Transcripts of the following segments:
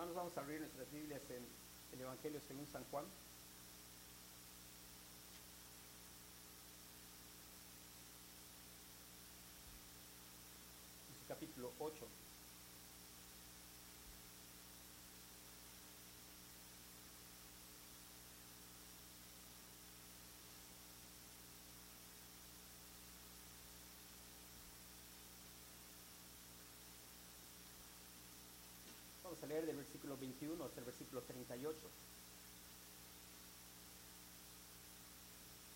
Hermanos, vamos a abrir nuestras Biblias en el Evangelio según San Juan. Capítulo 8. Vamos a leer del versículo 21 hasta el versículo 38.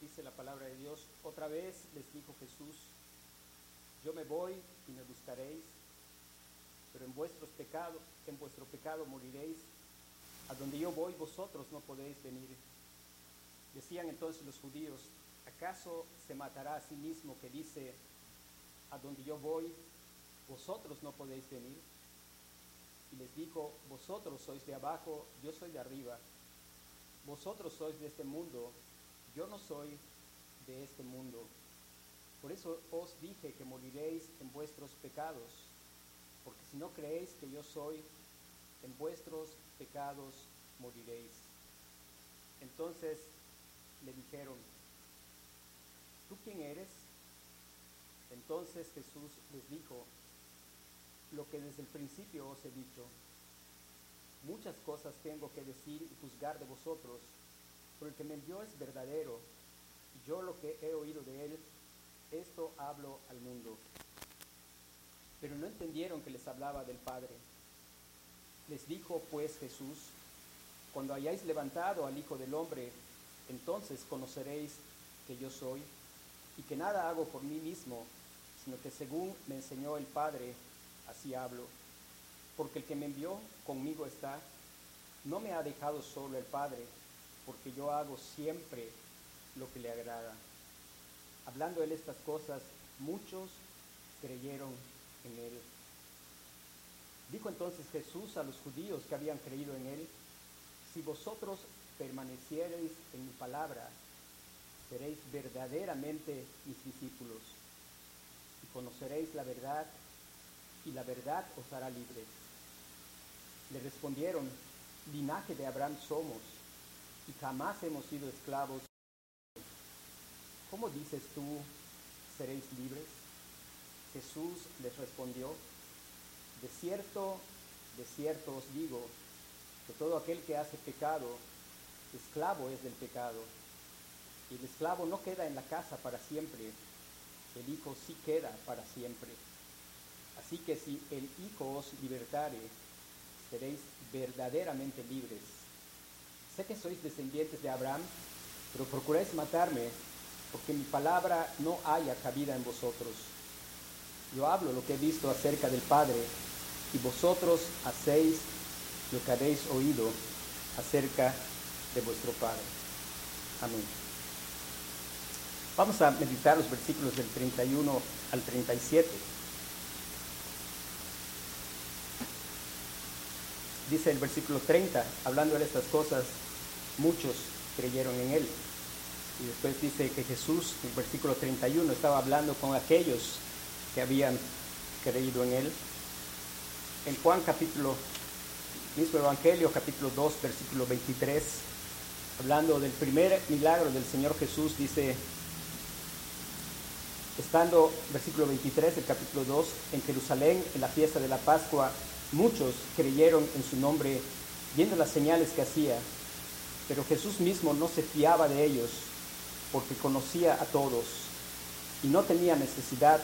Dice la palabra de Dios, otra vez les dijo Jesús, yo me voy y me buscaréis, pero en vuestros pecados, en vuestro pecado moriréis, a donde yo voy vosotros no podéis venir. Decían entonces los judíos, ¿acaso se matará a sí mismo que dice, a donde yo voy, vosotros no podéis venir? Y les dijo, vosotros sois de abajo, yo soy de arriba, vosotros sois de este mundo, yo no soy de este mundo. Por eso os dije que moriréis en vuestros pecados, porque si no creéis que yo soy, en vuestros pecados moriréis. Entonces le dijeron, ¿tú quién eres? Entonces Jesús les dijo, lo que desde el principio os he dicho. Muchas cosas tengo que decir y juzgar de vosotros, pero el que me envió es verdadero, yo lo que he oído de él, esto hablo al mundo. Pero no entendieron que les hablaba del Padre. Les dijo pues Jesús, cuando hayáis levantado al Hijo del Hombre, entonces conoceréis que yo soy, y que nada hago por mí mismo, sino que según me enseñó el Padre, así hablo, porque el que me envió conmigo está, no me ha dejado solo el Padre, porque yo hago siempre lo que le agrada. Hablando él estas cosas, muchos creyeron en él. Dijo entonces Jesús a los judíos que habían creído en él, si vosotros permaneciereis en mi palabra, seréis verdaderamente mis discípulos y conoceréis la verdad y la verdad os hará libres. Le respondieron, linaje de Abraham somos y jamás hemos sido esclavos. ¿Cómo dices tú, seréis libres? Jesús les respondió, de cierto, de cierto os digo, que todo aquel que hace pecado, esclavo es del pecado. Y el esclavo no queda en la casa para siempre, el Hijo sí queda para siempre. Así que si el Hijo os libertare, seréis verdaderamente libres. Sé que sois descendientes de Abraham, pero procuráis matarme, porque mi palabra no haya cabida en vosotros. Yo hablo lo que he visto acerca del Padre, y vosotros hacéis lo que habéis oído acerca de vuestro Padre. Amén. Vamos a meditar los versículos del 31 al 37. Dice el versículo 30, hablando de estas cosas, muchos creyeron en él. Y después dice que Jesús, en el versículo 31, estaba hablando con aquellos que habían creído en él. En Juan capítulo, mismo Evangelio, capítulo 2, versículo 23, hablando del primer milagro del Señor Jesús, dice, estando, versículo 23 del capítulo 2, en Jerusalén, en la fiesta de la Pascua, Muchos creyeron en su nombre viendo las señales que hacía, pero Jesús mismo no se fiaba de ellos porque conocía a todos y no tenía necesidad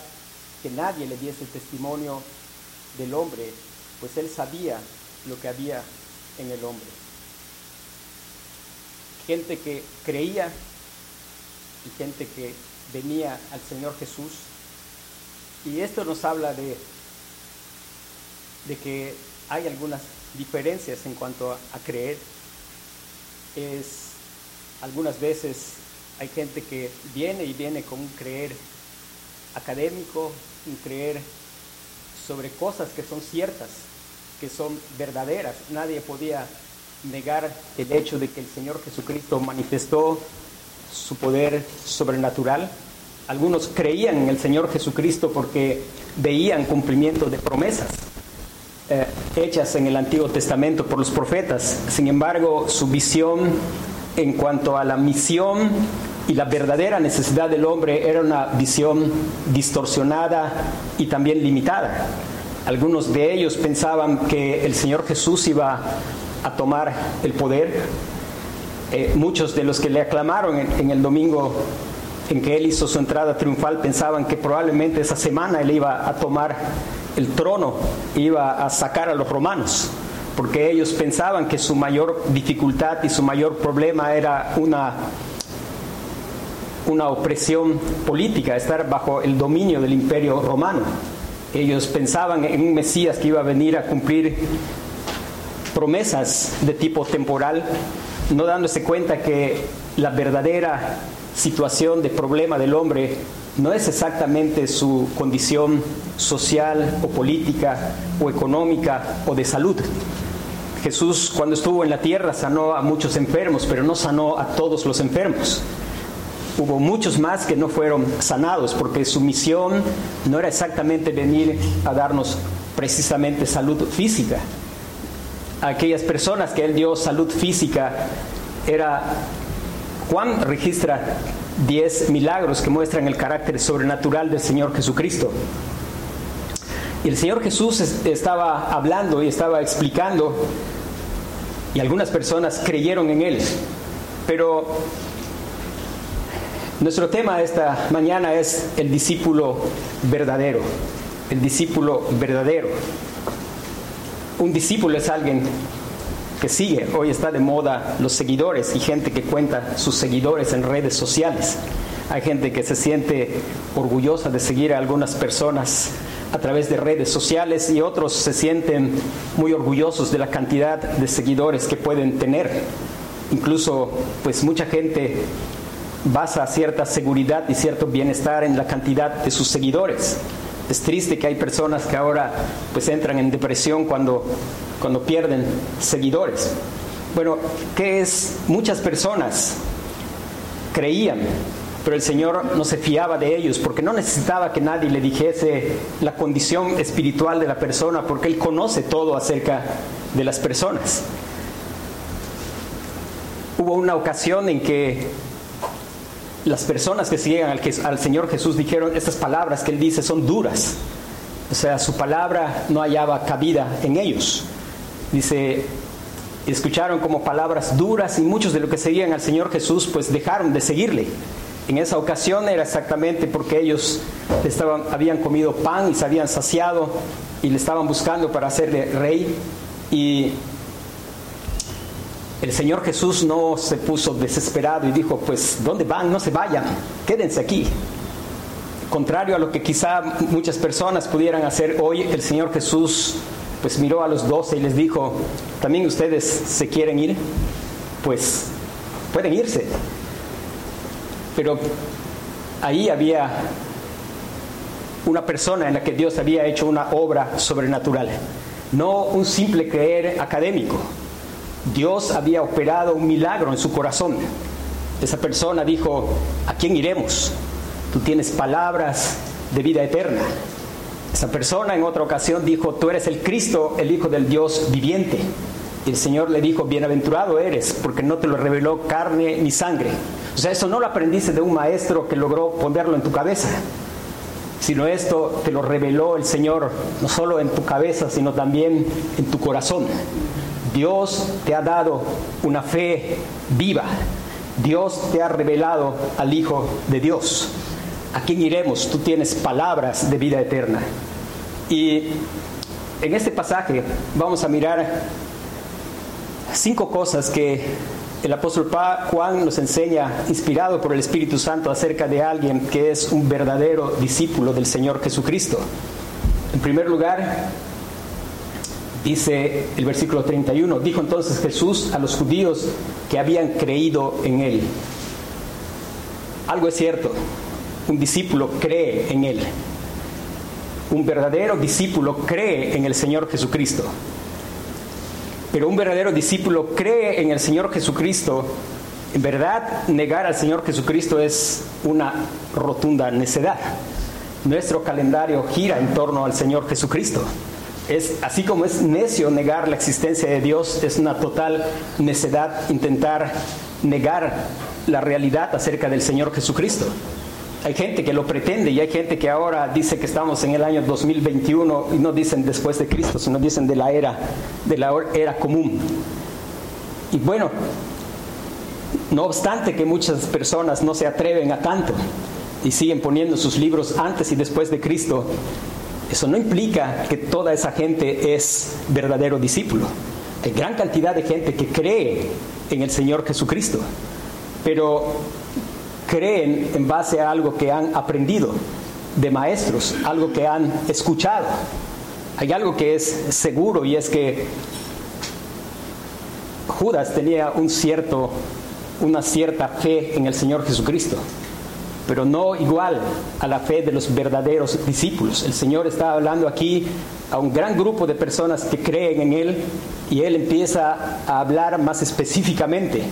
que nadie le diese testimonio del hombre, pues él sabía lo que había en el hombre. Gente que creía y gente que venía al Señor Jesús. Y esto nos habla de de que hay algunas diferencias en cuanto a, creer. Es algunas veces hay gente que viene y viene con un creer académico, un creer sobre cosas que son ciertas, que son verdaderas. Nadie podía negar el hecho de que el Señor Jesucristo manifestó su poder sobrenatural. Algunos creían en el Señor Jesucristo porque veían cumplimiento de promesas eh, hechas en el Antiguo Testamento por los profetas. Sin embargo, su visión en cuanto a la misión y la verdadera necesidad del hombre era una visión distorsionada y también limitada. Algunos de ellos pensaban que el Señor Jesús iba a tomar el poder. Eh, muchos de los que le aclamaron en, el domingo en que él hizo su entrada triunfal pensaban que probablemente esa semana él iba a tomar el trono, iba a sacar a los romanos, porque ellos pensaban que su mayor dificultad y su mayor problema era una una opresión política, estar bajo el dominio del imperio romano. Ellos pensaban en un Mesías que iba a venir a cumplir promesas de tipo temporal, no dándose cuenta que la verdadera situación de problema del hombre no es exactamente su condición social o política o económica o de salud. Jesús cuando estuvo en la tierra sanó a muchos enfermos, pero no sanó a todos los enfermos hubo muchos más que no fueron sanados porque su misión no era exactamente venir a darnos precisamente salud física. Aquellas personas que él dio salud física era Juan registra 10 milagros que muestran el carácter sobrenatural del Señor Jesucristo. Y el Señor Jesús estaba hablando y estaba explicando y algunas personas creyeron en él. Pero nuestro tema esta mañana es el discípulo verdadero, el discípulo verdadero. Un discípulo es alguien que sigue, hoy está de moda los seguidores y gente que cuenta sus seguidores en redes sociales. Hay gente que se siente orgullosa de seguir a algunas personas a través de redes sociales y otros se sienten muy orgullosos de la cantidad de seguidores que pueden tener. Incluso pues mucha gente basa cierta seguridad y cierto bienestar en la cantidad de sus seguidores. Es triste que hay personas que ahora pues entran en depresión cuando, cuando pierden seguidores. Bueno, ¿qué es? Muchas personas creían, pero el Señor no se fiaba de ellos porque no necesitaba que nadie le dijese la condición espiritual de la persona porque Él conoce todo acerca de las personas. Hubo una ocasión en que las personas que siguen al, al, Señor Jesús dijeron estas palabras que Él dice son duras. O sea, su palabra no hallaba cabida en ellos. Dice, escucharon como palabras duras y muchos de los que seguían al Señor Jesús pues dejaron de seguirle. En esa ocasión era exactamente porque ellos estaban, habían comido pan y se habían saciado y le estaban buscando para hacerle rey y el Señor Jesús no se puso desesperado y dijo, pues, ¿dónde van? No se vayan, quédense aquí. Contrario a lo que quizá muchas personas pudieran hacer hoy, el Señor Jesús pues miró a los doce y les dijo, ¿también ustedes se quieren ir? Pues pueden irse. Pero ahí había una persona en la que Dios había hecho una obra sobrenatural, no un simple creer académico Dios había operado un milagro en su corazón. Esa persona dijo, ¿a quién iremos? Tú tienes palabras de vida eterna. Esa persona en otra ocasión dijo, tú eres el Cristo, el Hijo del Dios viviente. Y el Señor le dijo, bienaventurado eres, porque no te lo reveló carne ni sangre. O sea, eso no lo aprendiste de un maestro que logró ponerlo en tu cabeza, sino esto te lo reveló el Señor, no solo en tu cabeza, sino también en tu corazón. Dios te ha dado una fe viva. Dios te ha revelado al Hijo de Dios. ¿A quién iremos? Tú tienes palabras de vida eterna. Y en este pasaje vamos a mirar cinco cosas que el apóstol Juan nos enseña, inspirado por el Espíritu Santo, acerca de alguien que es un verdadero discípulo del Señor Jesucristo. En primer lugar, Dice el versículo 31, dijo entonces Jesús a los judíos que habían creído en él. Algo es cierto, un discípulo cree en él. Un verdadero discípulo cree en el Señor Jesucristo. Pero un verdadero discípulo cree en el Señor Jesucristo. En verdad, negar al Señor Jesucristo es una rotunda necedad. Nuestro calendario gira en torno al Señor Jesucristo. Es así como es necio negar la existencia de Dios, es una total necedad intentar negar la realidad acerca del Señor Jesucristo. Hay gente que lo pretende y hay gente que ahora dice que estamos en el año 2021 y no dicen después de Cristo, sino dicen de la era, de la era común. Y bueno, no obstante que muchas personas no se atreven a tanto y siguen poniendo sus libros antes y después de Cristo, eso no implica que toda esa gente es verdadero discípulo. Hay gran cantidad de gente que cree en el Señor Jesucristo, pero creen en base a algo que han aprendido de maestros, algo que han escuchado. Hay algo que es seguro y es que Judas tenía un cierto, una cierta fe en el Señor Jesucristo, pero no igual a la fe de los verdaderos discípulos. El Señor está hablando aquí a un gran grupo de personas que creen en Él y Él empieza a hablar más específicamente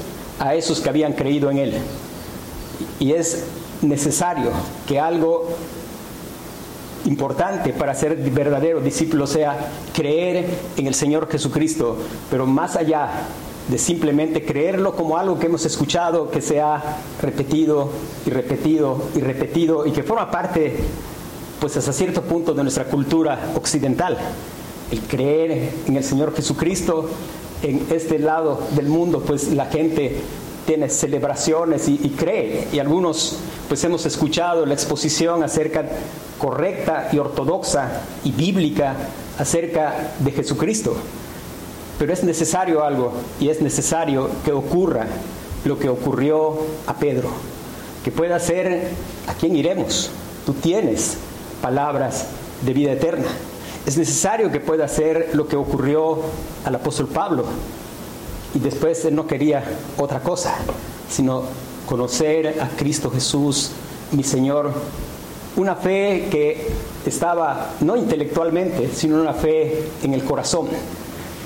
a esos que habían creído en Él. Y es necesario que algo importante para ser verdadero discípulo sea creer en el Señor Jesucristo, pero más allá de simplemente creerlo como algo que hemos escuchado, que se ha repetido y repetido y repetido y que forma parte, pues hasta cierto punto, de nuestra cultura occidental. El creer en el Señor Jesucristo, en este lado del mundo, pues la gente tiene celebraciones y, cree. Y algunos pues hemos escuchado la exposición acerca correcta y ortodoxa y bíblica acerca de Jesucristo. Pero es necesario algo y es necesario que ocurra lo que ocurrió a Pedro. Que pueda ser a quién iremos. Tú tienes palabras de vida eterna. Es necesario que pueda ser lo que ocurrió al apóstol Pablo, y después él no quería otra cosa, sino conocer a Cristo Jesús, mi Señor. Una fe que estaba no intelectualmente, sino una fe en el corazón.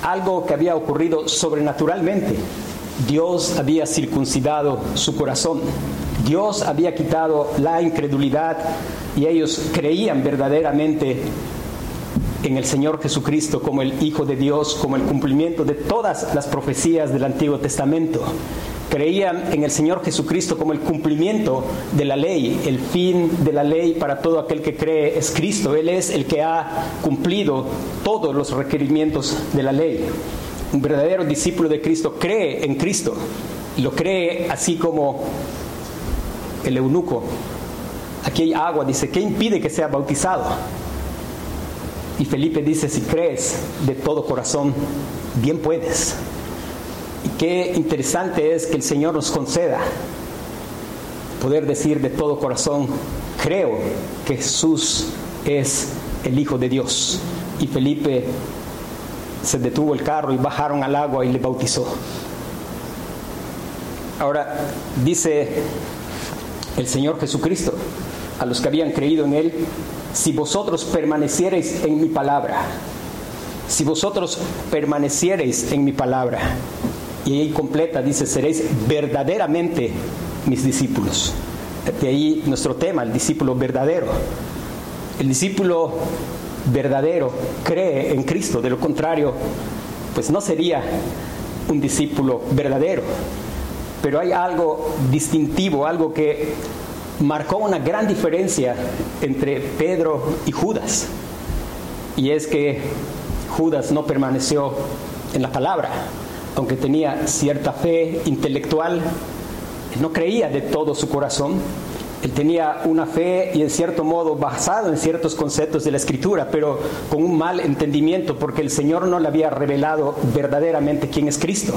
Algo que había ocurrido sobrenaturalmente. Dios había circuncidado su corazón. Dios había quitado la incredulidad y ellos creían verdaderamente en el Señor Jesucristo como el Hijo de Dios, como el cumplimiento de todas las profecías del Antiguo Testamento. Creían en el Señor Jesucristo como el cumplimiento de la ley. El fin de la ley para todo aquel que cree es Cristo. Él es el que ha cumplido todos los requerimientos de la ley. Un verdadero discípulo de Cristo cree en Cristo lo cree así como el eunuco. Aquí hay agua, dice, ¿qué impide que sea bautizado? Y Felipe dice, si crees de todo corazón, bien puedes. Y qué interesante es que el Señor nos conceda poder decir de todo corazón, creo que Jesús es el Hijo de Dios. Y Felipe se detuvo el carro y bajaron al agua y le bautizó. Ahora dice el Señor Jesucristo a los que habían creído en Él, si vosotros permaneciereis en mi palabra, si vosotros permaneciereis en mi palabra, y ahí completa, dice, seréis verdaderamente mis discípulos. De ahí nuestro tema, el discípulo verdadero. El discípulo verdadero cree en Cristo, de lo contrario, pues no sería un discípulo verdadero. Pero hay algo distintivo, algo que marcó una gran diferencia entre Pedro y Judas. Y es que Judas no permaneció en la palabra, aunque tenía cierta fe intelectual, no creía de todo su corazón. Él tenía una fe y en cierto modo basado en ciertos conceptos de la escritura, pero con un mal entendimiento porque el Señor no le había revelado verdaderamente quién es Cristo.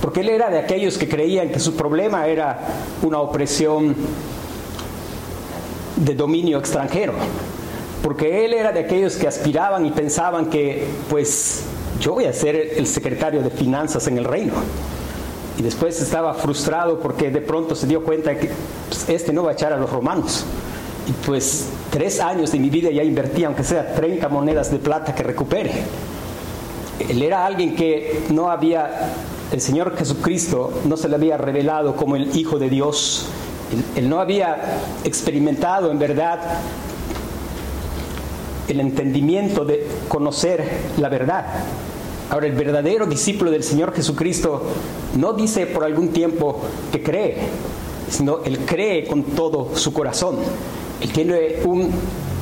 Porque él era de aquellos que creían que su problema era una opresión de dominio extranjero, porque él era de aquellos que aspiraban y pensaban que, pues, yo voy a ser el secretario de finanzas en el reino. Y después estaba frustrado porque de pronto se dio cuenta que pues, este no va a echar a los romanos. Y pues tres años de mi vida ya invertí, aunque sea 30 monedas de plata que recupere. Él era alguien que no había, el Señor Jesucristo no se le había revelado como el Hijo de Dios, él, no había experimentado en verdad el entendimiento de conocer la verdad. Ahora, el verdadero discípulo del Señor Jesucristo no dice por algún tiempo que cree, sino él cree con todo su corazón. Él tiene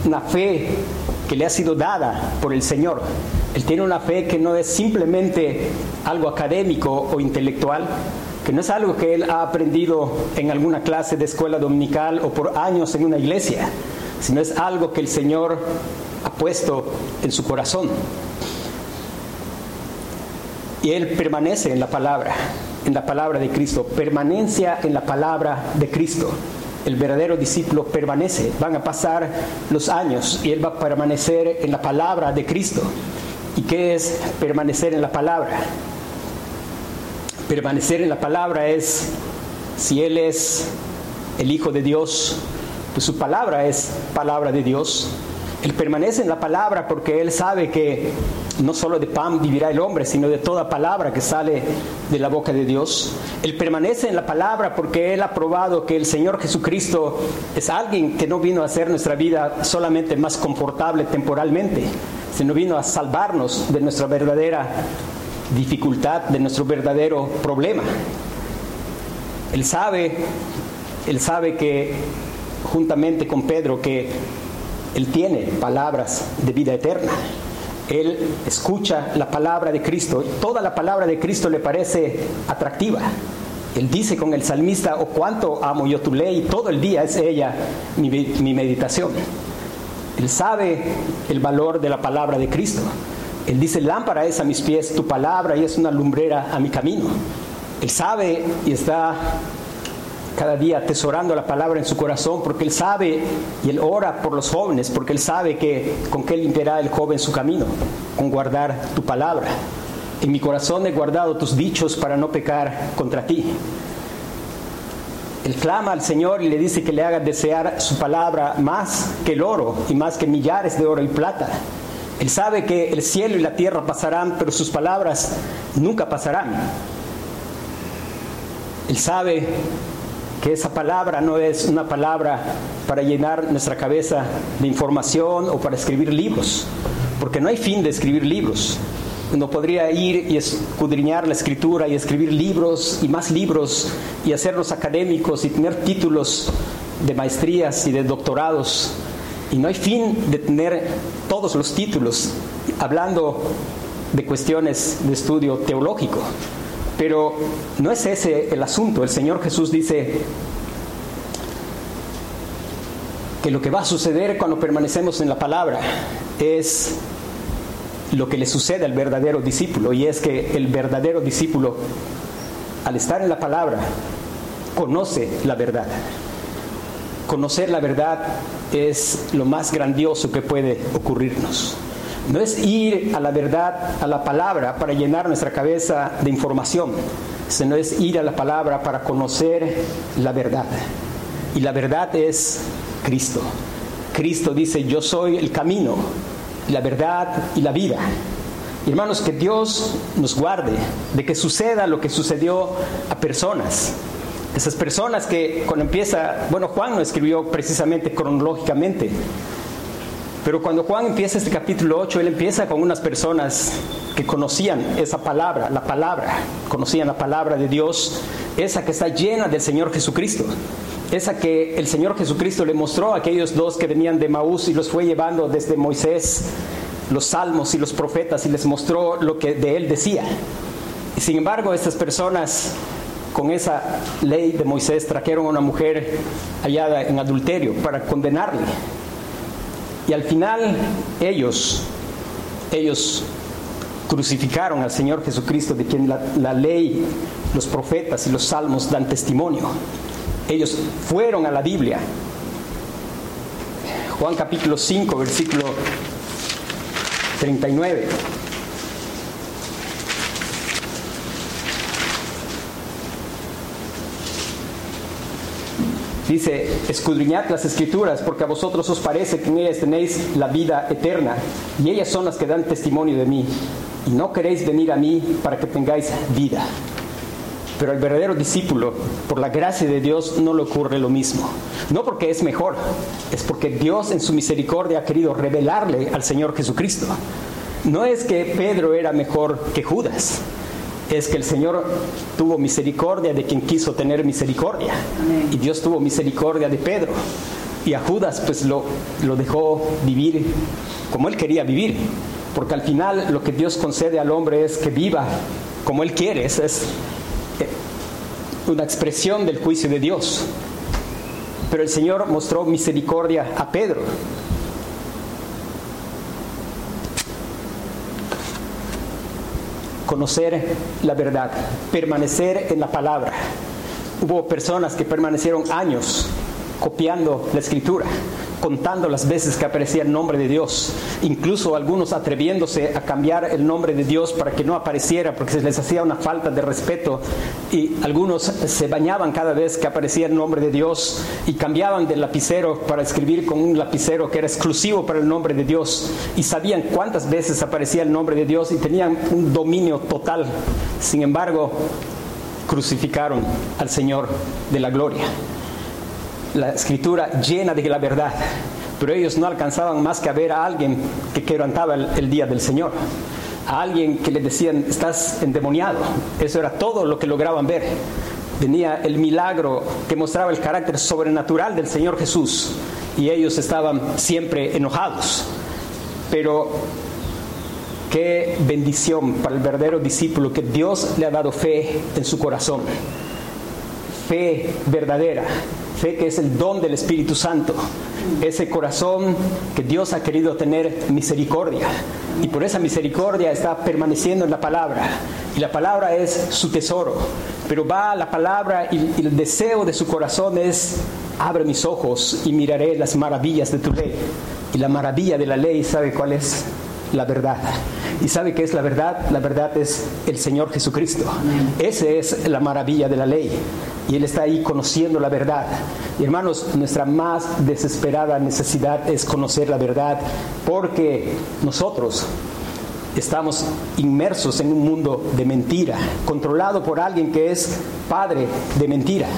una fe que le ha sido dada por el Señor. Él tiene una fe que no es simplemente algo académico o intelectual, que no es algo que él ha aprendido en alguna clase de escuela dominical o por años en una iglesia, sino es algo que el Señor ha puesto en su corazón. Y él permanece en la palabra, en la palabra de Cristo, permanencia en la palabra de Cristo el verdadero discípulo permanece. Van a pasar los años y él va a permanecer en la palabra de Cristo. ¿Y qué es permanecer en la palabra? Permanecer en la palabra es, si Él es el Hijo de Dios, pues su palabra es palabra de Dios. Él permanece en la palabra porque Él sabe que no solo de pan vivirá el hombre, sino de toda palabra que sale de la boca de Dios. Él permanece en la palabra porque Él ha probado que el Señor Jesucristo es alguien que no vino a hacer nuestra vida solamente más confortable temporalmente, sino vino a salvarnos de nuestra verdadera dificultad, de nuestro verdadero problema. Él sabe, Él sabe que juntamente con Pedro que Él tiene palabras de vida eterna. Él escucha la palabra de Cristo, toda la palabra de Cristo le parece atractiva. Él dice con el salmista, oh cuánto amo yo tu ley, todo el día es ella mi, mi meditación. Él sabe el valor de la palabra de Cristo. Él dice, lámpara es a mis pies tu palabra y es una lumbrera a mi camino. Él sabe y está cada día atesorando la palabra en su corazón, porque él sabe y él ora por los jóvenes, porque él sabe que con qué limpiará el joven su camino, con guardar tu palabra. En mi corazón he guardado tus dichos para no pecar contra ti. Él clama al Señor y le dice que le haga desear su palabra más que el oro y más que millares de oro y plata. Él sabe que el cielo y la tierra pasarán, pero sus palabras nunca pasarán. Él sabe que esa palabra no es una palabra para llenar nuestra cabeza de información o para escribir libros, porque no hay fin de escribir libros. Uno podría ir y escudriñar la escritura y escribir libros y más libros y hacerlos académicos y tener títulos de maestrías y de doctorados. Y no hay fin de tener todos los títulos hablando de cuestiones de estudio teológico. Pero no es ese el asunto. El Señor Jesús dice que lo que va a suceder cuando permanecemos en la palabra es lo que le sucede al verdadero discípulo y es que el verdadero discípulo al estar en la palabra conoce la verdad. Conocer la verdad es lo más grandioso que puede ocurrirnos. No es ir a la verdad, a la palabra, para llenar nuestra cabeza de información, sino es ir a la palabra para conocer la verdad. Y la verdad es Cristo. Cristo dice, yo soy el camino, la verdad y la vida. hermanos, que Dios nos guarde de que suceda lo que sucedió a personas. Esas personas que cuando empieza, bueno, Juan no escribió precisamente cronológicamente, pero cuando Juan empieza este capítulo 8, él empieza con unas personas que conocían esa palabra, la palabra, conocían la palabra de Dios, esa que está llena del Señor Jesucristo, esa que el Señor Jesucristo le mostró a aquellos dos que venían de Maús y los fue llevando desde Moisés, los salmos y los profetas y les mostró lo que de él decía. Y sin embargo, estas personas con esa ley de Moisés trajeron a una mujer hallada en adulterio para condenarle y al final ellos, ellos crucificaron al Señor Jesucristo, de quien la, ley, los profetas y los salmos dan testimonio. Ellos fueron a la Biblia. Juan capítulo 5, versículo 39. Dice, escudriñad las escrituras, porque a vosotros os parece que en ellas tenéis la vida eterna, y ellas son las que dan testimonio de mí, y no queréis venir a mí para que tengáis vida. Pero al verdadero discípulo, por la gracia de Dios, no le ocurre lo mismo. No porque es mejor, es porque Dios en su misericordia ha querido revelarle al Señor Jesucristo. No es que Pedro era mejor que Judas, es que el Señor tuvo misericordia de quien quiso tener misericordia. Y Dios tuvo misericordia de Pedro. Y a Judas pues lo, lo dejó vivir como él quería vivir. Porque al final lo que Dios concede al hombre es que viva como él quiere. Esa es eh, una expresión del juicio de Dios. Pero el Señor mostró misericordia a Pedro. Conocer la verdad, permanecer en la palabra. Hubo personas que permanecieron años copiando la escritura contando las veces que aparecía el nombre de Dios, incluso algunos atreviéndose a cambiar el nombre de Dios para que no apareciera, porque se les hacía una falta de respeto, y algunos se bañaban cada vez que aparecía el nombre de Dios y cambiaban del lapicero para escribir con un lapicero que era exclusivo para el nombre de Dios, y sabían cuántas veces aparecía el nombre de Dios y tenían un dominio total. Sin embargo, crucificaron al Señor de la gloria la escritura llena de la verdad, pero ellos no alcanzaban más que a ver a alguien que quebrantaba el, día del Señor, a alguien que le decían, estás endemoniado. Eso era todo lo que lograban ver. Venía el milagro que mostraba el carácter sobrenatural del Señor Jesús y ellos estaban siempre enojados. Pero qué bendición para el verdadero discípulo que Dios le ha dado fe en su corazón. Fe verdadera, fe que es el don del Espíritu Santo, ese corazón que Dios ha querido tener misericordia. Y por esa misericordia está permaneciendo en la palabra. Y la palabra es su tesoro. Pero va la palabra y, el deseo de su corazón es, abre mis ojos y miraré las maravillas de tu ley. Y la maravilla de la ley, ¿sabe cuál es? La verdad. ¿Y sabe qué es la verdad? La verdad es el Señor Jesucristo. Esa es la maravilla de la ley y Él está ahí conociendo la verdad. Y hermanos, nuestra más desesperada necesidad es conocer la verdad porque nosotros estamos inmersos en un mundo de mentira, controlado por alguien que es padre de mentira.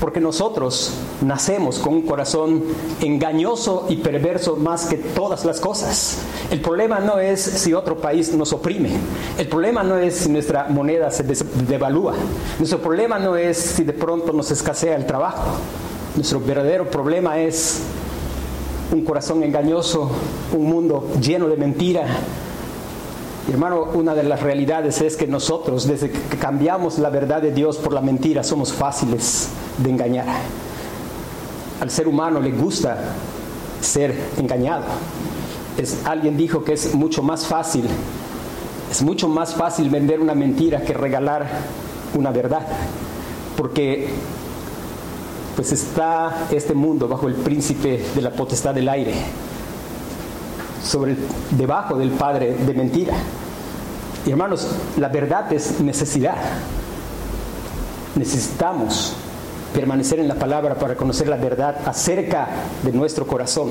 Porque nosotros nacemos con un corazón engañoso y perverso más que todas las cosas. El problema no es si otro país nos oprime. El problema no es si nuestra moneda se devalúa. Nuestro problema no es si de pronto nos escasea el trabajo. Nuestro verdadero problema es un corazón engañoso, un mundo lleno de mentira, hermano, una de las realidades es que nosotros, desde que cambiamos la verdad de Dios por la mentira, somos fáciles de engañar. Al ser humano le gusta ser engañado. Es, alguien dijo que es mucho más fácil, es mucho más fácil vender una mentira que regalar una verdad. Porque pues está este mundo bajo el príncipe de la potestad del aire sobre debajo del padre de mentira. Y hermanos, la verdad es necesidad. Necesitamos permanecer en la palabra para conocer la verdad acerca de nuestro corazón,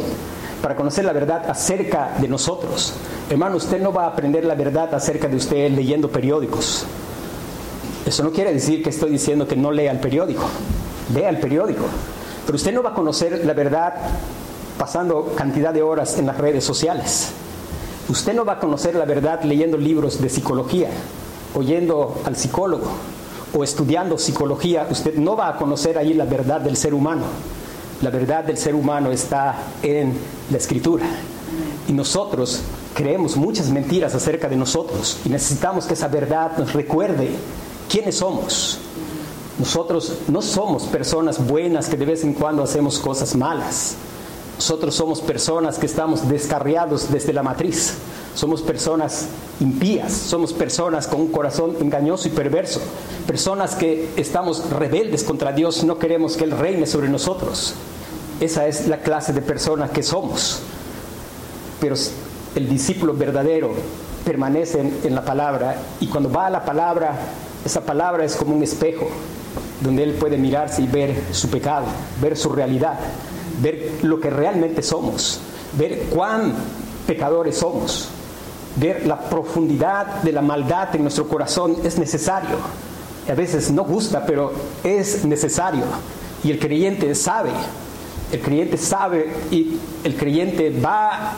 para conocer la verdad acerca de nosotros. Hermano, usted no va a aprender la verdad acerca de usted leyendo periódicos. Eso no quiere decir que estoy diciendo que no lea el periódico. Lea el periódico. Pero usted no va a conocer la verdad pasando cantidad de horas en las redes sociales. Usted no va a conocer la verdad leyendo libros de psicología, oyendo al psicólogo o estudiando psicología. Usted no va a conocer ahí la verdad del ser humano. La verdad del ser humano está en la escritura. Y nosotros creemos muchas mentiras acerca de nosotros y necesitamos que esa verdad nos recuerde quiénes somos. Nosotros no somos personas buenas que de vez en cuando hacemos cosas malas. Nosotros somos personas que estamos descarriados desde la matriz. Somos personas impías, somos personas con un corazón engañoso y perverso, personas que estamos rebeldes contra Dios, no queremos que Él reine sobre nosotros. Esa es la clase de persona que somos. Pero el discípulo verdadero permanece en la palabra y cuando va a la palabra, esa palabra es como un espejo donde Él puede mirarse y ver su pecado, ver su realidad ver lo que realmente somos, ver cuán pecadores somos, ver la profundidad de la maldad en nuestro corazón es necesario. a veces no gusta, pero es necesario. Y el creyente sabe, el creyente sabe y el creyente va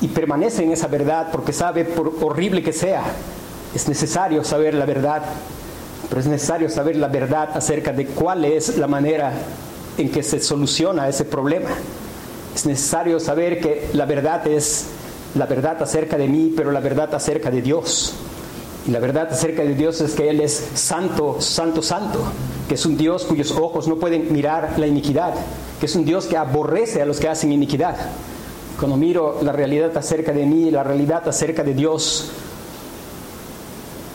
y permanece en esa verdad porque sabe, por horrible que sea, es necesario saber la verdad, pero es necesario saber la verdad acerca de cuál es la manera en que se soluciona ese problema. Es necesario saber que la verdad es la verdad acerca de mí, pero la verdad acerca de Dios. Y la verdad acerca de Dios es que Él es santo, santo, santo, que es un Dios cuyos ojos no pueden mirar la iniquidad, que es un Dios que aborrece a los que hacen iniquidad. Cuando miro la realidad acerca de mí, la realidad acerca de Dios,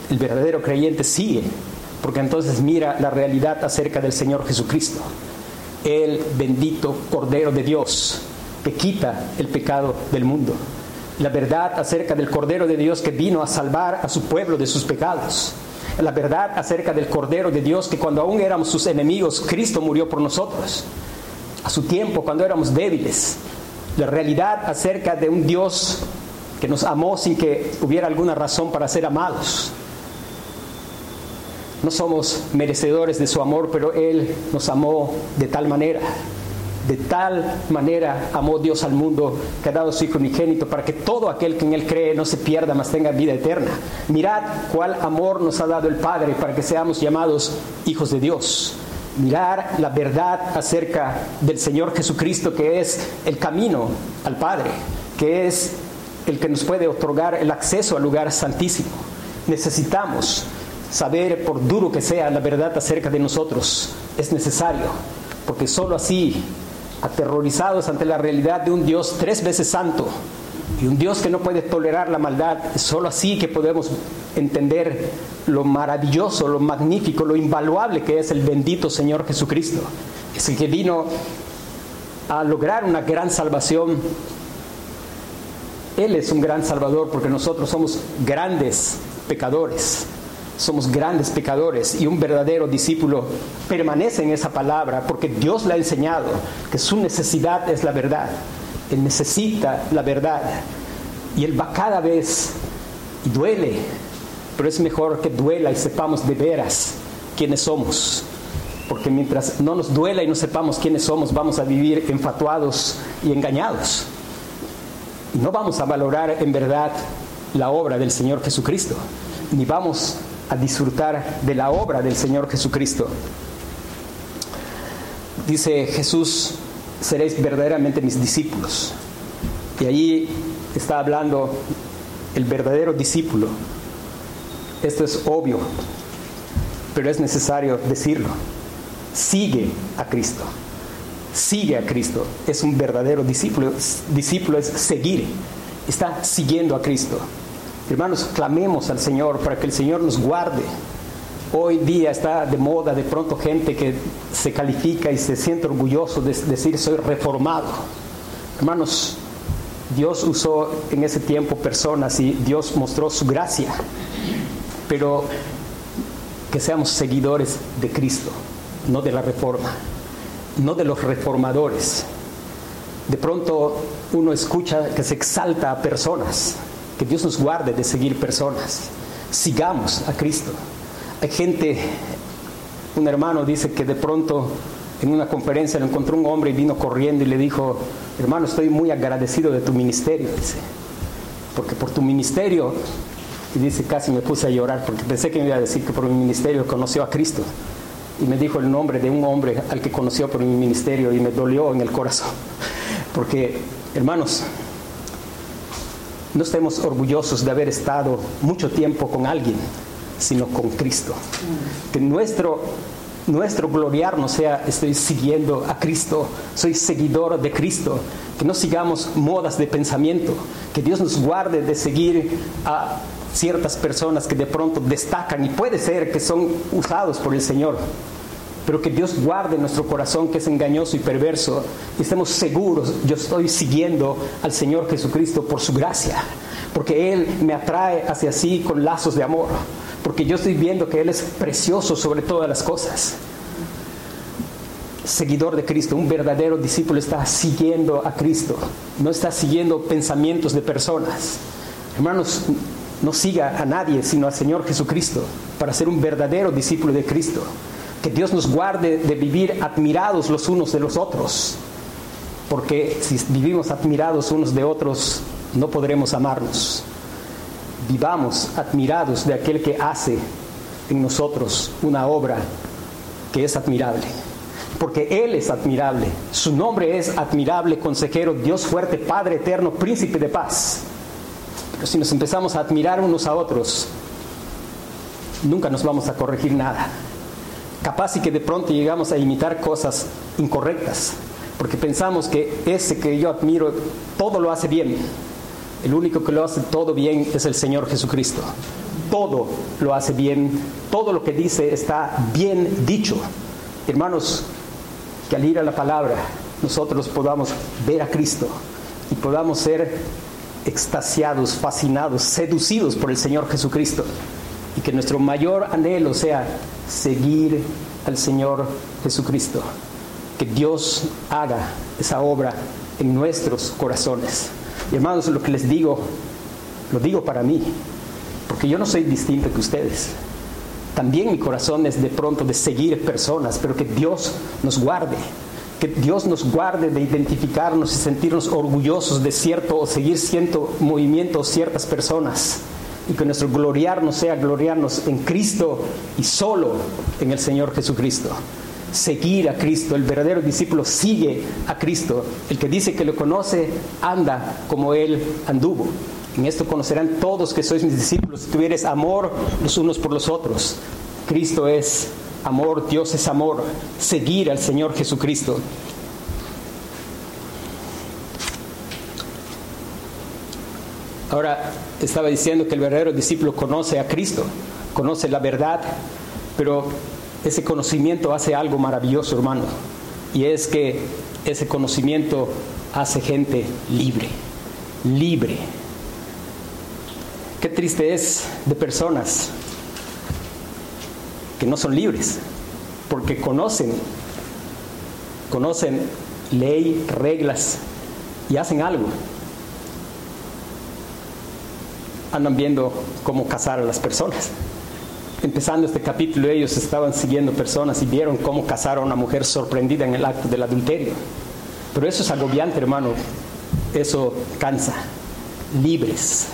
el verdadero creyente sigue, porque entonces mira la realidad acerca del Señor Jesucristo, el bendito Cordero de Dios, que quita el pecado del mundo. La verdad acerca del Cordero de Dios que vino a salvar a su pueblo de sus pecados, la verdad acerca del Cordero de Dios que cuando aún éramos sus enemigos, Cristo murió por nosotros, a su tiempo, cuando éramos débiles, la realidad acerca de un Dios que nos amó sin que hubiera alguna razón para ser amados. No somos merecedores de su amor, pero Él nos amó de tal manera de tal manera amó Dios al mundo que ha dado su Hijo unigénito para que todo aquel que en Él cree no se pierda, mas tenga vida eterna. Mirad cuál amor nos ha dado el Padre para que seamos llamados hijos de Dios. Mirar la verdad acerca del Señor Jesucristo que es el camino al Padre, que es el que nos puede otorgar el acceso al lugar santísimo. Necesitamos saber, por duro que sea, la verdad acerca de nosotros. Es necesario, porque sólo así aterrorizados ante la realidad de un Dios tres veces santo y un Dios que no puede tolerar la maldad. Es solo así que podemos entender lo maravilloso, lo magnífico, lo invaluable que es el bendito Señor Jesucristo. Es el que vino a lograr una gran salvación. Él es un gran salvador porque nosotros somos grandes pecadores somos grandes pecadores y un verdadero discípulo permanece en esa palabra porque Dios le ha enseñado que su necesidad es la verdad. Él necesita la verdad y él va cada vez y duele, pero es mejor que duela y sepamos de veras quiénes somos. Porque mientras no nos duela y no sepamos quiénes somos, vamos a vivir enfatuados y engañados. Y no vamos a valorar en verdad la obra del Señor Jesucristo, ni vamos a disfrutar de la obra del Señor Jesucristo. Dice Jesús, seréis verdaderamente mis discípulos. Y allí está hablando el verdadero discípulo. Esto es obvio, pero es necesario decirlo. Sigue a Cristo. Sigue a Cristo. Es un verdadero discípulo. Discípulo es seguir. Está siguiendo a Cristo. Hermanos, clamemos al Señor para que el Señor nos guarde. Hoy día está de moda de pronto gente que se califica y se siente orgulloso de decir soy reformado. Hermanos, Dios usó en ese tiempo personas y Dios mostró su gracia, pero que seamos seguidores de Cristo, no de la reforma, no de los reformadores. De pronto uno escucha que se exalta a personas, que Dios nos guarde de seguir personas. Sigamos a Cristo. Hay gente, un hermano dice que de pronto en una conferencia le encontró un hombre y vino corriendo y le dijo, hermano, estoy muy agradecido de tu ministerio, dice, porque por tu ministerio, y dice, casi me puse a llorar porque pensé que me iba a decir que por mi ministerio conoció a Cristo. Y me dijo el nombre de un hombre al que conoció por mi ministerio y me dolió en el corazón. Porque, hermanos, no estemos orgullosos de haber estado mucho tiempo con alguien, sino con Cristo. Que nuestro, nuestro gloriar sea estoy siguiendo a Cristo, soy seguidor de Cristo. Que no sigamos modas de pensamiento, que Dios nos guarde de seguir a ciertas personas que de pronto destacan y puede ser que son usados por el Señor pero que Dios guarde nuestro corazón que es engañoso y perverso y estemos seguros, yo estoy siguiendo al Señor Jesucristo por su gracia, porque Él me atrae hacia sí con lazos de amor, porque yo estoy viendo que Él es precioso sobre todas las cosas. Seguidor de Cristo, un verdadero discípulo está siguiendo a Cristo, no está siguiendo pensamientos de personas. Hermanos, no siga a nadie sino al Señor Jesucristo para ser un verdadero discípulo de Cristo. Que Dios nos guarde de vivir admirados los unos de los otros. Porque si vivimos admirados unos de otros, no podremos amarnos. Vivamos admirados de aquel que hace en nosotros una obra que es admirable. Porque Él es admirable. Su nombre es admirable, consejero, Dios fuerte, Padre eterno, príncipe de paz. Pero si nos empezamos a admirar unos a otros, nunca nos vamos a corregir nada. Capaz y que de pronto llegamos a imitar cosas incorrectas, porque pensamos que ese que yo admiro todo lo hace bien. El único que lo hace todo bien es el Señor Jesucristo. Todo lo hace bien, todo lo que dice está bien dicho. Hermanos, que al ir a la palabra nosotros podamos ver a Cristo y podamos ser extasiados, fascinados, seducidos por el Señor Jesucristo y que nuestro mayor anhelo sea seguir al Señor Jesucristo. Que Dios haga esa obra en nuestros corazones. Y hermanos, lo que les digo, lo digo para mí, porque yo no soy distinto que ustedes. También mi corazón es de pronto de seguir personas, pero que Dios nos guarde, que Dios nos guarde de identificarnos y sentirnos orgullosos de cierto o seguir cierto movimiento o ciertas personas y que nuestro gloriarnos sea gloriarnos en Cristo y solo en el Señor Jesucristo. Seguir a Cristo, el verdadero discípulo sigue a Cristo. El que dice que lo conoce, anda como Él anduvo. En esto conocerán todos que sois mis discípulos, si tuvieres amor los unos por los otros. Cristo es amor, Dios es amor. Seguir al Señor Jesucristo. Ahora estaba diciendo que el verdadero discípulo conoce a Cristo, conoce la verdad, pero ese conocimiento hace algo maravilloso, hermano, y es que ese conocimiento hace gente libre, libre. Qué triste es de personas que no son libres, porque conocen, conocen ley, reglas y hacen algo andan viendo cómo casar a las personas. Empezando este capítulo, ellos estaban siguiendo personas y vieron cómo casar a una mujer sorprendida en el acto del adulterio. Pero eso es agobiante, hermano. Eso cansa. Libres.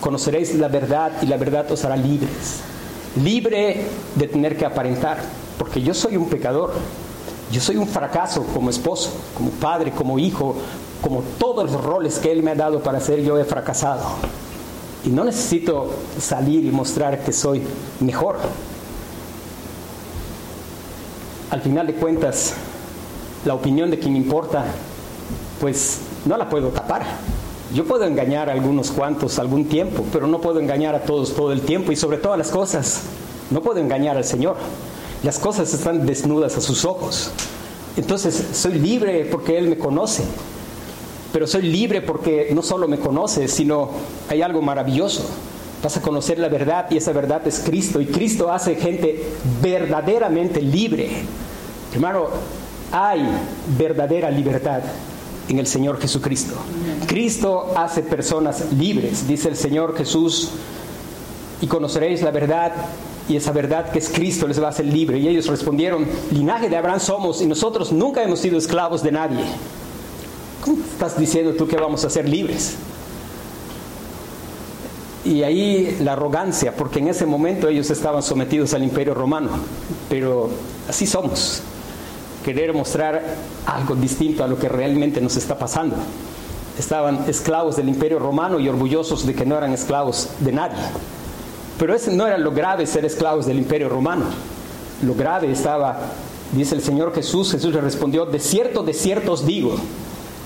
Conoceréis la verdad y la verdad os hará libres. Libre de tener que aparentar, porque yo soy un pecador. Yo soy un fracaso como esposo, como padre, como hijo, como todos los roles que Él me ha dado para ser, yo he fracasado. Y no necesito salir y mostrar que soy mejor. Al final de cuentas, la opinión de quien importa, pues no la puedo tapar. Yo puedo engañar a algunos cuantos algún tiempo, pero no puedo engañar a todos todo el tiempo y sobre todas las cosas, no puedo engañar al Señor. Las cosas están desnudas a sus ojos. Entonces soy libre porque Él me conoce pero soy libre porque no solo me conoces, sino hay algo maravilloso. Vas a conocer la verdad y esa verdad es Cristo. Y Cristo hace gente verdaderamente libre. Hermano, hay verdadera libertad en el Señor Jesucristo. Cristo hace personas libres, dice el Señor Jesús, y conoceréis la verdad y esa verdad que es Cristo les va a hacer libre. Y ellos respondieron, linaje de Abraham somos y nosotros nunca hemos sido esclavos de nadie. ¿Cómo estás diciendo tú que vamos a ser libres? Y ahí la arrogancia, porque en ese momento ellos estaban sometidos al imperio romano, pero así somos, querer mostrar algo distinto a lo que realmente nos está pasando. Estaban esclavos del imperio romano y orgullosos de que no eran esclavos de nadie. Pero ese no era lo grave ser esclavos del imperio romano. Lo grave estaba, dice el Señor Jesús, Jesús le respondió, de cierto, de cierto os digo,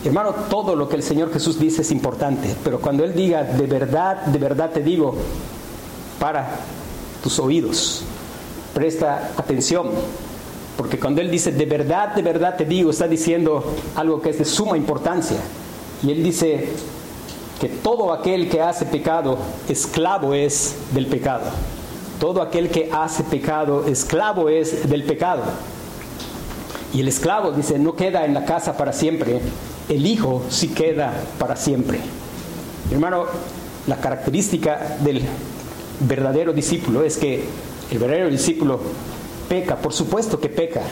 Hermano, todo lo que el Señor Jesús dice es importante, pero cuando Él diga, de verdad, de verdad te digo, para tus oídos, presta atención, porque cuando Él dice, de verdad, de verdad te digo, está diciendo algo que es de suma importancia. Y Él dice que todo aquel que hace pecado, esclavo es del pecado. Todo aquel que hace pecado, esclavo es del pecado. Y el esclavo, dice, no queda en la casa para siempre, el Hijo sí queda para siempre. Hermano, la característica del verdadero discípulo es que El verdadero discípulo peca, por supuesto que peca,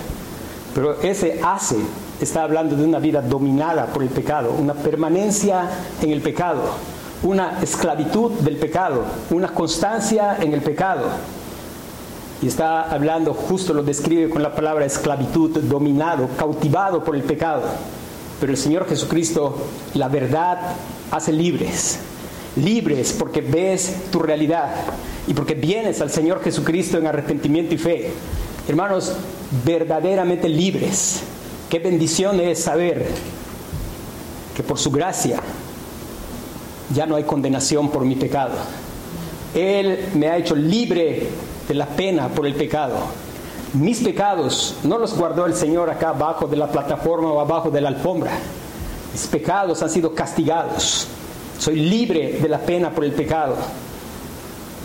pero ese hace está hablando de una vida dominada por el pecado, una permanencia en el pecado, una esclavitud del pecado, una constancia en el pecado. Y está hablando, justo lo describe con la palabra esclavitud, dominado, cautivado por el pecado. Pero el Señor Jesucristo, la verdad, hace libres. Libres porque ves tu realidad y porque vienes al Señor Jesucristo en arrepentimiento y fe. Hermanos, verdaderamente libres. Qué bendición es saber que por su gracia ya no hay condenación por mi pecado. Él me ha hecho libre de la pena por el pecado. Mis pecados no los guardó el Señor acá abajo de la plataforma o abajo de la alfombra. Mis pecados han sido castigados. Soy libre de la pena por el pecado.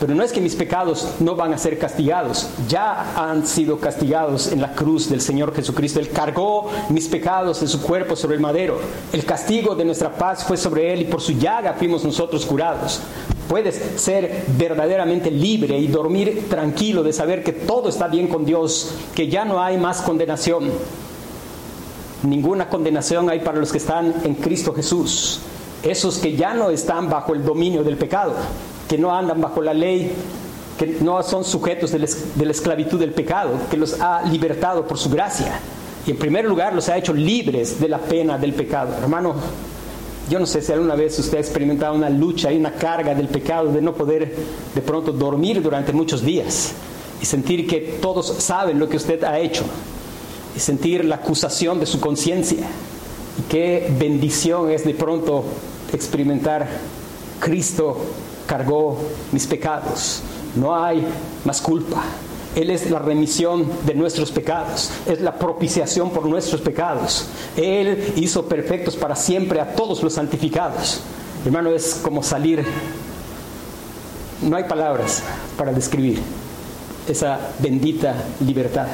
Pero no es que mis pecados no van a ser castigados, ya han sido castigados en la cruz del Señor Jesucristo. Él cargó mis pecados en su cuerpo sobre el madero. El castigo de nuestra paz fue sobre Él y por su llaga fuimos nosotros curados. Puedes ser verdaderamente libre y dormir tranquilo de saber que todo está bien con Dios, que ya no hay más condenación. Ninguna condenación hay para los que están en Cristo Jesús, esos que ya no están bajo el dominio del pecado que no andan bajo la ley, que no son sujetos de la, esclavitud del pecado, que los ha libertado por su gracia. Y en primer lugar los ha hecho libres de la pena del pecado. Hermano, yo no sé si alguna vez usted ha experimentado una lucha y una carga del pecado de no poder de pronto dormir durante muchos días y sentir que todos saben lo que usted ha hecho y sentir la acusación de su conciencia. Qué bendición es de pronto experimentar Cristo cargó mis pecados. No hay más culpa. Él es la remisión de nuestros pecados, es la propiciación por nuestros pecados. Él hizo perfectos para siempre a todos los santificados. Hermano, es como salir, no hay palabras para describir esa bendita libertad,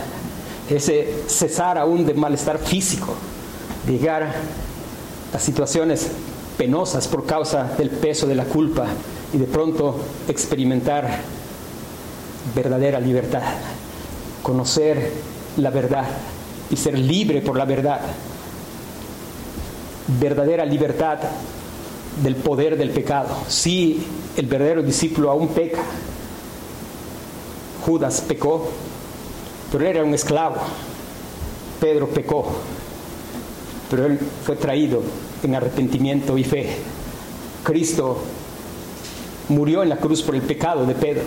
ese cesar aún de malestar físico, llegar a situaciones penosas por causa del peso de la culpa y de pronto experimentar verdadera libertad, conocer la verdad y ser libre por la verdad. Verdadera libertad del poder del pecado. Si el verdadero discípulo aún peca, Judas pecó, pero era un esclavo. Pedro pecó, pero él fue traído en arrepentimiento y fe. Cristo murió en la cruz por el pecado de Pedro.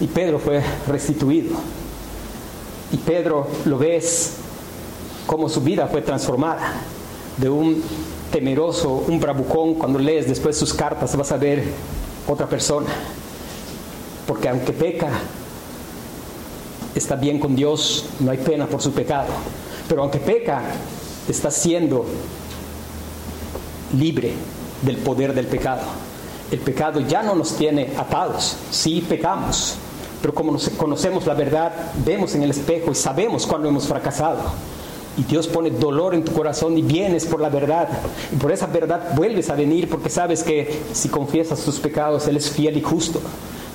Y Pedro fue restituido. Y Pedro lo ves como su vida fue transformada. De un temeroso, un bravucón, cuando lees después sus cartas vas a ver otra persona. Porque aunque peca, está bien con Dios, no hay pena por su pecado. Pero aunque peca, está siendo libre del poder del pecado. El pecado ya no nos tiene atados, sí pecamos, pero como nos conocemos la verdad, vemos en el espejo y sabemos cuando hemos fracasado. Y Dios pone dolor en tu corazón y vienes por la verdad. Y por esa verdad vuelves a venir porque sabes que si confiesas tus pecados, Él es fiel y justo.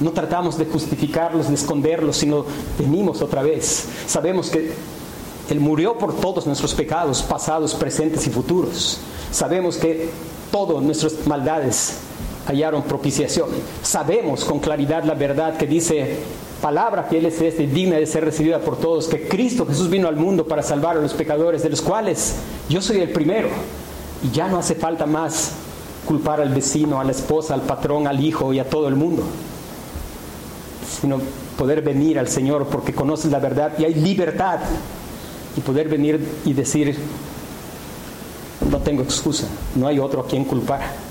No tratamos de justificarlos, de esconderlos, sino venimos otra vez. Sabemos que Él murió por todos nuestros pecados, pasados, presentes y futuros. Sabemos que todas nuestras maldades hallaron propiciación. Sabemos con claridad la verdad que dice, palabra fiel es esta digna de ser recibida por todos, que Cristo Jesús vino al mundo para salvar a los pecadores, de los cuales yo soy el primero. Y ya no hace falta más culpar al vecino, a la esposa, al patrón, al hijo y a todo el mundo, sino poder venir al Señor porque conoces la verdad y hay libertad y poder venir y decir, no tengo excusa, no hay otro a quien culpar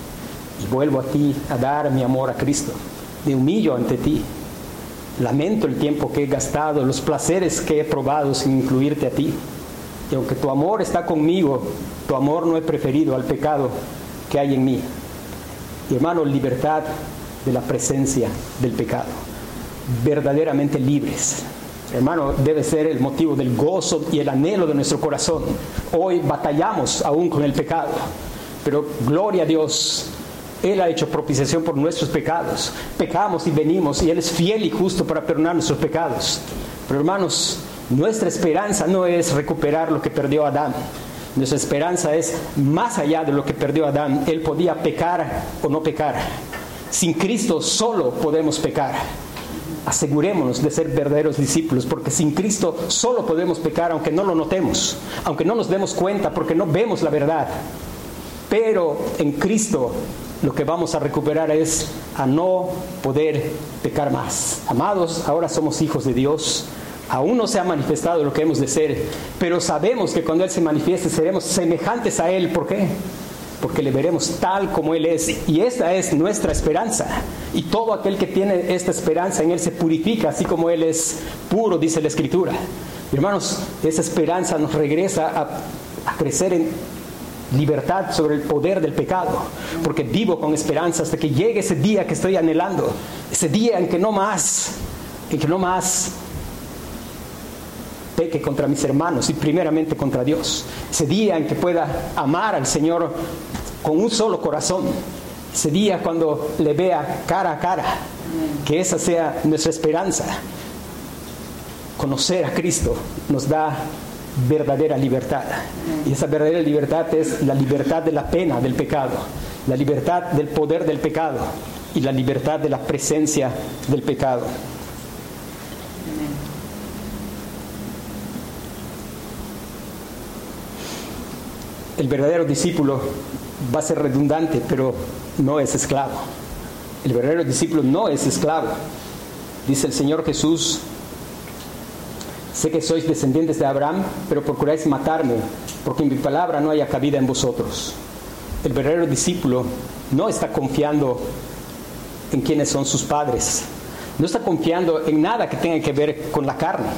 y vuelvo a ti a dar mi amor a Cristo. Me humillo ante ti. Lamento el tiempo que he gastado, los placeres que he probado sin incluirte a ti. Y aunque tu amor está conmigo, tu amor no he preferido al pecado que hay en mí. Y hermano, libertad de la presencia del pecado. Verdaderamente libres. Hermano, debe ser el motivo del gozo y el anhelo de nuestro corazón. Hoy batallamos aún con el pecado, pero gloria a Dios Él ha hecho propiciación por nuestros pecados. Pecamos y venimos y Él es fiel y justo para perdonar nuestros pecados. Pero hermanos, nuestra esperanza no es recuperar lo que perdió Adán. Nuestra esperanza es más allá de lo que perdió Adán. Él podía pecar o no pecar. Sin Cristo solo podemos pecar. Asegurémonos de ser verdaderos discípulos, porque sin Cristo solo podemos pecar aunque no lo notemos, aunque no nos demos cuenta, porque no vemos la verdad. Pero en Cristo lo que vamos a recuperar es a no poder pecar más. Amados, ahora somos hijos de Dios. Aún no se ha manifestado lo que hemos de ser, pero sabemos que cuando Él se manifieste seremos semejantes a Él. ¿Por qué? porque le veremos tal como Él es. Y esta es nuestra esperanza. Y todo aquel que tiene esta esperanza en Él se purifica, así como Él es puro, dice la Escritura. Hermanos, esa esperanza nos regresa a, a crecer en libertad sobre el poder del pecado, porque vivo con esperanza hasta que llegue ese día que estoy anhelando, ese día en que no más, en que no más peque contra mis hermanos y primeramente contra Dios. Ese día en que pueda amar al Señor con un solo corazón. Ese día cuando le vea cara a cara. Que esa sea nuestra esperanza. Conocer a Cristo nos da verdadera libertad. Y esa verdadera libertad es la libertad de la pena del pecado, la libertad del poder del pecado y la libertad de la presencia del pecado. El verdadero discípulo va a ser redundante, pero no es esclavo. El verdadero discípulo no es esclavo. Dice el Señor Jesús, sé que sois descendientes de Abraham, pero procuráis matarme, porque en mi palabra no haya cabida en vosotros. El verdadero discípulo no está confiando en quienes son sus padres, no está confiando en nada que tenga que ver con la carne,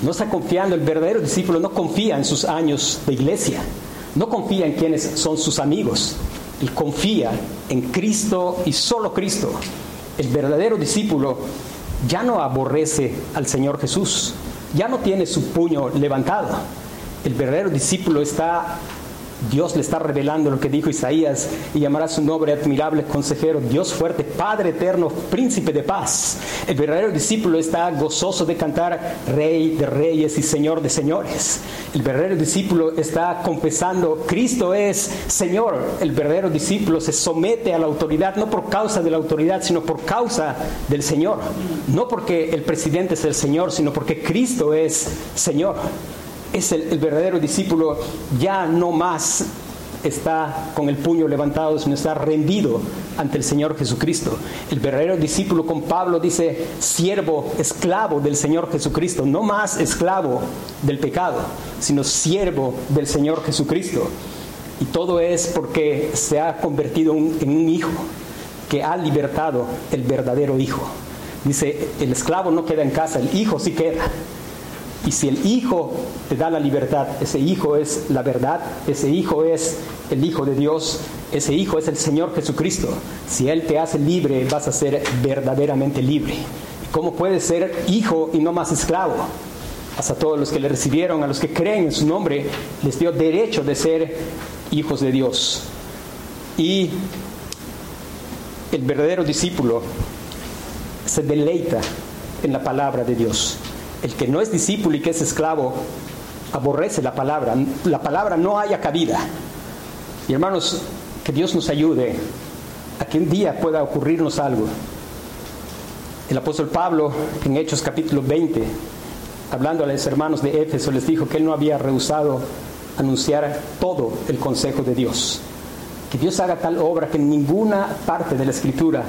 no está confiando, el verdadero discípulo no confía en sus años de iglesia, no confía en quienes son sus amigos, él confía en Cristo y solo Cristo. El verdadero discípulo ya no aborrece al Señor Jesús, ya no tiene su puño levantado. El verdadero discípulo está Dios le está revelando lo que dijo Isaías y llamará su nombre admirable consejero, Dios fuerte, Padre eterno, príncipe de paz. El verdadero discípulo está gozoso de cantar Rey de reyes y Señor de señores. El verdadero discípulo está confesando, Cristo es Señor. El verdadero discípulo se somete a la autoridad, no por causa de la autoridad, sino por causa del Señor. No porque el presidente es el Señor, sino porque Cristo es Señor es el, verdadero discípulo, ya no más está con el puño levantado, sino está rendido ante el Señor Jesucristo. El verdadero discípulo con Pablo dice, siervo, esclavo del Señor Jesucristo, no más esclavo del pecado, sino siervo del Señor Jesucristo. Y todo es porque se ha convertido en un hijo que ha libertado el verdadero hijo. Dice, el esclavo no queda en casa, el hijo sí queda. Y si el Hijo te da la libertad, ese Hijo es la verdad, ese Hijo es el Hijo de Dios, ese Hijo es el Señor Jesucristo. Si Él te hace libre, vas a ser verdaderamente libre. ¿Cómo puedes ser hijo y no más esclavo? Hasta todos los que le recibieron, a los que creen en su nombre, les dio derecho de ser hijos de Dios. Y el verdadero discípulo se deleita en la palabra de Dios. El que no es discípulo y que es esclavo aborrece la palabra. La palabra no haya cabida. Y hermanos, que Dios nos ayude a que un día pueda ocurrirnos algo. El apóstol Pablo en Hechos capítulo 20, hablando a los hermanos de Éfeso, les dijo que él no había rehusado anunciar todo el consejo de Dios. Que Dios haga tal obra que en ninguna parte de la escritura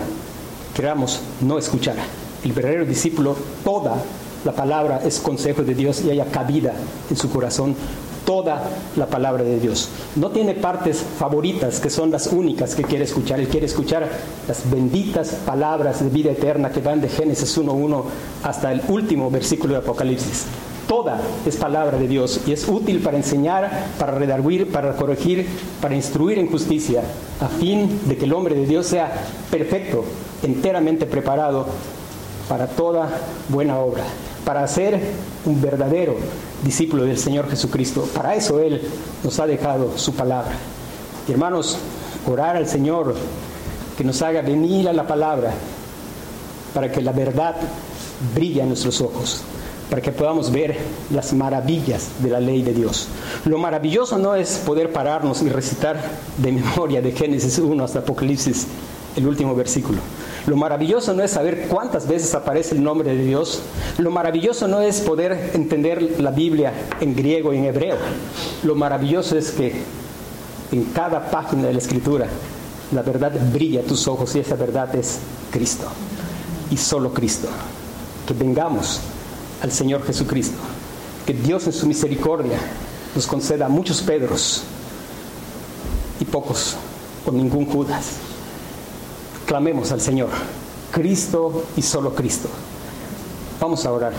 queramos no escuchar. El verdadero discípulo toda la palabra es consejo de Dios y haya cabida en su corazón toda la palabra de Dios. No tiene partes favoritas que son las únicas que quiere escuchar. Él quiere escuchar las benditas palabras de vida eterna que van de Génesis 1.1 hasta el último versículo de Apocalipsis. Toda es palabra de Dios y es útil para enseñar, para redarguir, para corregir, para instruir en justicia, a fin de que el hombre de Dios sea perfecto, enteramente preparado para toda buena obra para ser un verdadero discípulo del Señor Jesucristo. Para eso Él nos ha dejado su palabra. Y hermanos, orar al Señor que nos haga venir a la palabra para que la verdad brille a nuestros ojos, para que podamos ver las maravillas de la ley de Dios. Lo maravilloso no es poder pararnos y recitar de memoria de Génesis 1 hasta Apocalipsis el último versículo. Lo maravilloso no es saber cuántas veces aparece el nombre de Dios. Lo maravilloso no es poder entender la Biblia en griego y en hebreo. Lo maravilloso es que en cada página de la Escritura la verdad brilla a tus ojos y esa verdad es Cristo. Y solo Cristo. Que vengamos al Señor Jesucristo. Que Dios en su misericordia nos conceda muchos Pedros y pocos o ningún Judas. Clamemos al Señor. Cristo y solo Cristo. Vamos a orar.